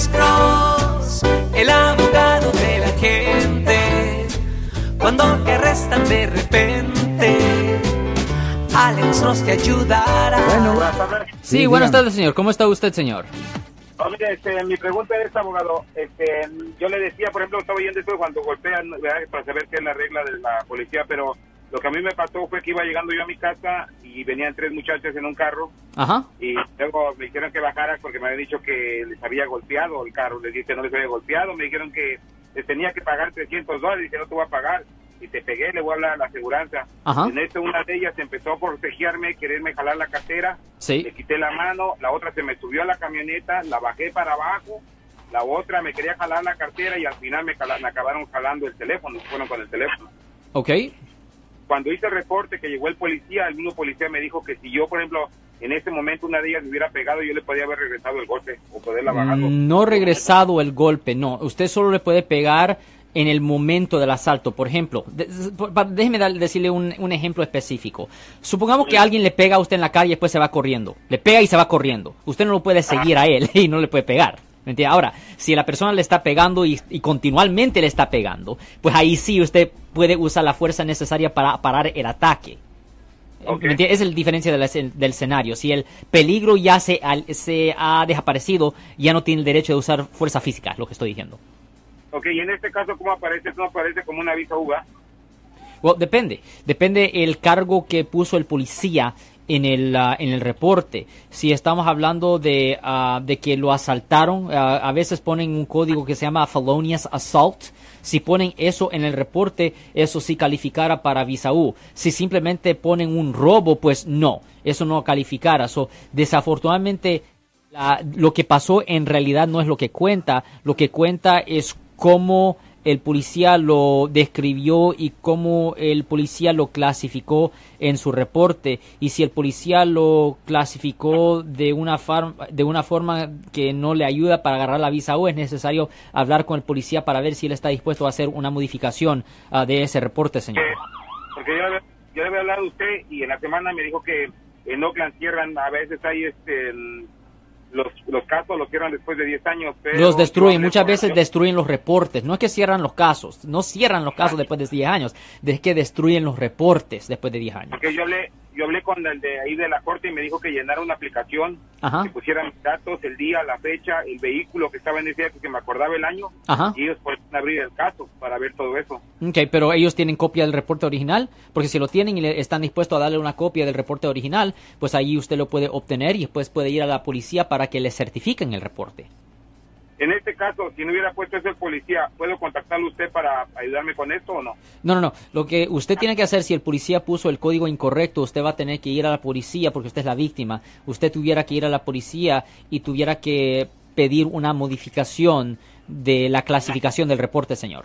Alex Cross, el abogado de la gente. Cuando te arrestan de repente, Alex Cross te ayudará. Bueno, Sí, Sí, buenas tardes, señor. ¿Cómo está usted, señor? No, mire, este, mi pregunta es, abogado, este, yo le decía, por ejemplo, estaba oyendo esto cuando golpean, ¿verdad? para saber qué es la regla de la policía, pero lo que a mí me pasó fue que iba llegando yo a mi casa y venían tres muchachas en un carro Ajá. y luego me dijeron que bajara porque me habían dicho que les había golpeado el carro. Les dije que no les había golpeado, me dijeron que les tenía que pagar 300 dólares, dije no te voy a pagar. Y te pegué, le voy a hablar a la aseguranza. Ajá. En esto una de ellas empezó a forcejearme, quererme jalar la cartera Sí. le quité la mano, la otra se me subió a la camioneta, la bajé para abajo, la otra me quería jalar la cartera y al final me, me acabaron jalando el teléfono, fueron con el teléfono. Ok. Cuando hice el reporte que llegó el policía, el mismo policía me dijo que si yo, por ejemplo, en ese momento una de ellas me hubiera pegado, yo le podía haber regresado el golpe o poderla bajar. No regresado el golpe, no. Usted solo le puede pegar en el momento del asalto. Por ejemplo, déjeme dar- decirle un, un ejemplo específico. Supongamos que alguien le pega a usted en la calle y después se va corriendo. Le pega y se va corriendo. Usted no lo puede seguir a él y no le puede pegar. ¿Me entiende? Ahora, si la persona le está pegando y, y continuamente le está pegando, pues ahí sí usted puede usar la fuerza necesaria para parar el ataque. Ok. ¿Me entiende? Esa es la diferencia del, escen- del escenario. Si el peligro ya se, al- se ha desaparecido, ya no tiene el derecho de usar fuerza física, es lo que estoy diciendo. Ok, y en este caso, ¿cómo aparece? ¿No aparece como una visa uva? Well, depende. Depende el cargo que puso el policía en el, ah, en el reporte. Si estamos hablando de, ah, de que lo asaltaron, ah, a veces ponen un código que se llama felonious assault. Si ponen eso en el reporte, eso sí calificara para visa. Si simplemente ponen un robo, pues no, eso no calificara. So, desafortunadamente, lo que pasó en realidad no es lo que cuenta. Lo que cuenta es cómo el policía lo describió y cómo el policía lo clasificó en su reporte. Y si el policía lo clasificó de una, far- de una forma que no le ayuda para agarrar la visa U, es necesario hablar con el policía para ver si él está dispuesto a hacer una modificación ah, de ese reporte, señor. Porque yo, yo le había hablado a usted y en la semana me dijo que en Oakland cierran, a veces hay este, los, los casos los cierran después de 10 años. Pero Los destruyen, muchas veces destruyen los reportes. No es que cierran los casos, no cierran los casos después de 10 años, es que destruyen los reportes después de 10 años. Porque yo hablé, yo hablé con el de ahí de la corte y me dijo que llenara una aplicación, Ajá. que pusiera mis datos, el día, la fecha, el vehículo que estaba en ese día, que me acordaba el año, Ajá. y ellos pueden abrir el caso para ver todo eso. Ok, pero ellos tienen copia del reporte original, porque si lo tienen y le están dispuestos a darle una copia del reporte original, pues ahí usted lo puede obtener y después puede ir a la policía para que le certifiquen el reporte. En este caso, si no hubiera puesto ese policía, ¿puedo contactarlo usted para ayudarme con esto o no? No, no, no. Lo que usted tiene que hacer, si el policía puso el código incorrecto, usted va a tener que ir a la policía porque usted es la víctima. Usted tuviera que ir a la policía y tuviera que pedir una modificación de la clasificación del reporte, señor.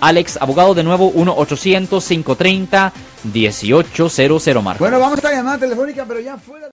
Alex, abogado de nuevo, 1-800-530-1800, Marco. Bueno, vamos a esta llamada telefónica, pero ya fuera.